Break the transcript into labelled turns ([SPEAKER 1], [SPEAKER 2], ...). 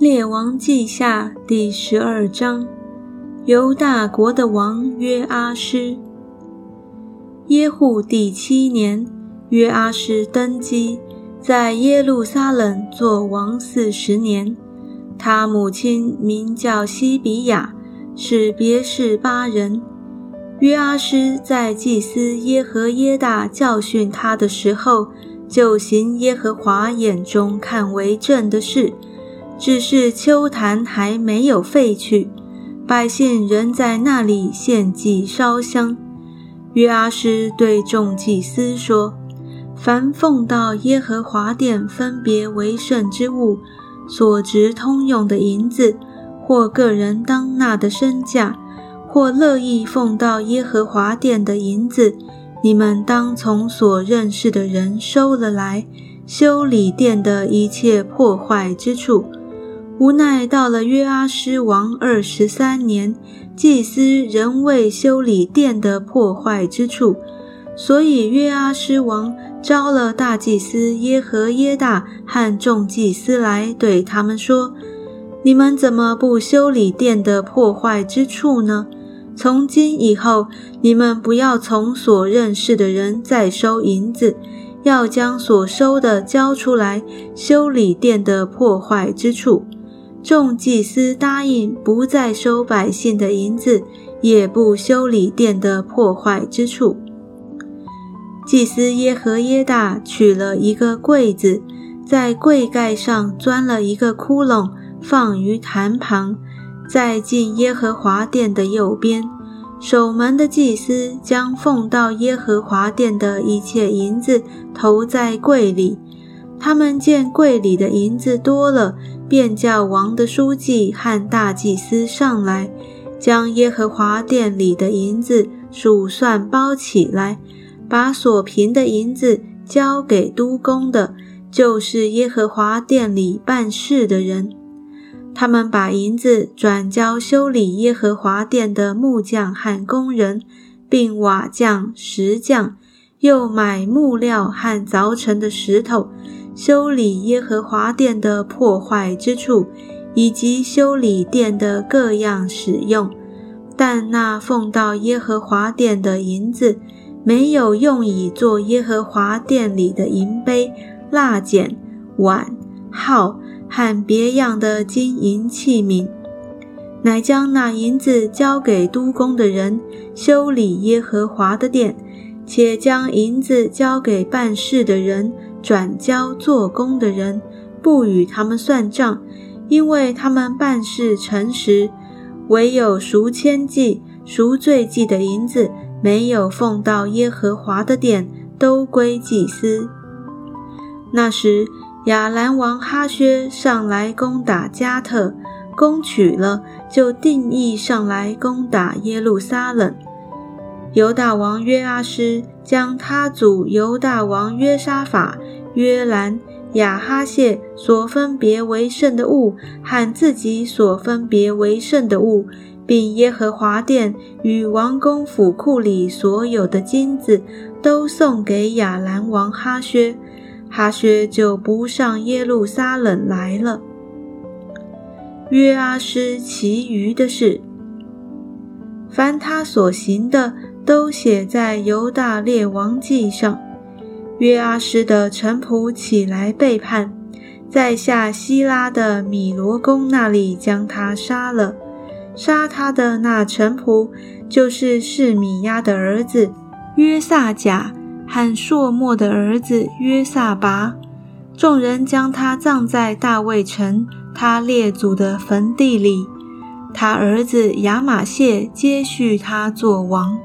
[SPEAKER 1] 列王记下第十二章，犹大国的王约阿施。耶户第七年，约阿施登基，在耶路撒冷作王四十年。他母亲名叫西比亚，是别是巴人。约阿施在祭司耶和耶大教训他的时候，就行耶和华眼中看为正的事。只是秋坛还没有废去，百姓仍在那里献祭烧香。约阿施对众祭司说：“凡奉到耶和华殿分别为圣之物，所值通用的银子，或个人当纳的身价，或乐意奉到耶和华殿的银子，你们当从所认识的人收了来，修理殿的一切破坏之处。”无奈到了约阿施王二十三年，祭司仍未修理殿的破坏之处，所以约阿施王招了大祭司耶和耶大和众祭司来，对他们说：“你们怎么不修理殿的破坏之处呢？从今以后，你们不要从所认识的人再收银子，要将所收的交出来，修理殿的破坏之处。”众祭司答应不再收百姓的银子，也不修理殿的破坏之处。祭司耶和耶大取了一个柜子，在柜盖上钻了一个窟窿，放于坛旁，在进耶和华殿的右边。守门的祭司将奉到耶和华殿的一切银子投在柜里。他们见柜里的银子多了。便叫王的书记和大祭司上来，将耶和华殿里的银子数算包起来，把所凭的银子交给督工的，就是耶和华殿里办事的人。他们把银子转交修理耶和华殿的木匠和工人，并瓦匠、石匠，又买木料和凿成的石头。修理耶和华殿的破坏之处，以及修理殿的各样使用，但那奉到耶和华殿的银子，没有用以做耶和华殿里的银杯、蜡剪、碗、号和别样的金银器皿，乃将那银子交给督工的人修理耶和华的殿，且将银子交给办事的人。转交做工的人，不与他们算账，因为他们办事诚实。唯有赎千计、赎罪计的银子，没有奉到耶和华的殿，都归祭司。那时，亚兰王哈薛上来攻打加特，攻取了，就定义上来攻打耶路撒冷。犹大王约阿施将他祖犹大王约沙法、约兰、亚哈谢所分别为圣的物和自己所分别为圣的物，并耶和华殿与王宫府库里所有的金子，都送给亚兰王哈薛。哈薛就不上耶路撒冷来了。约阿施其余的事，凡他所行的。都写在犹大列王记上。约阿施的臣仆起来背叛，在下希拉的米罗宫那里将他杀了。杀他的那臣仆就是示米亚的儿子约萨甲和朔莫的儿子约萨拔。众人将他葬在大卫城他列祖的坟地里。他儿子亚玛谢接续他做王。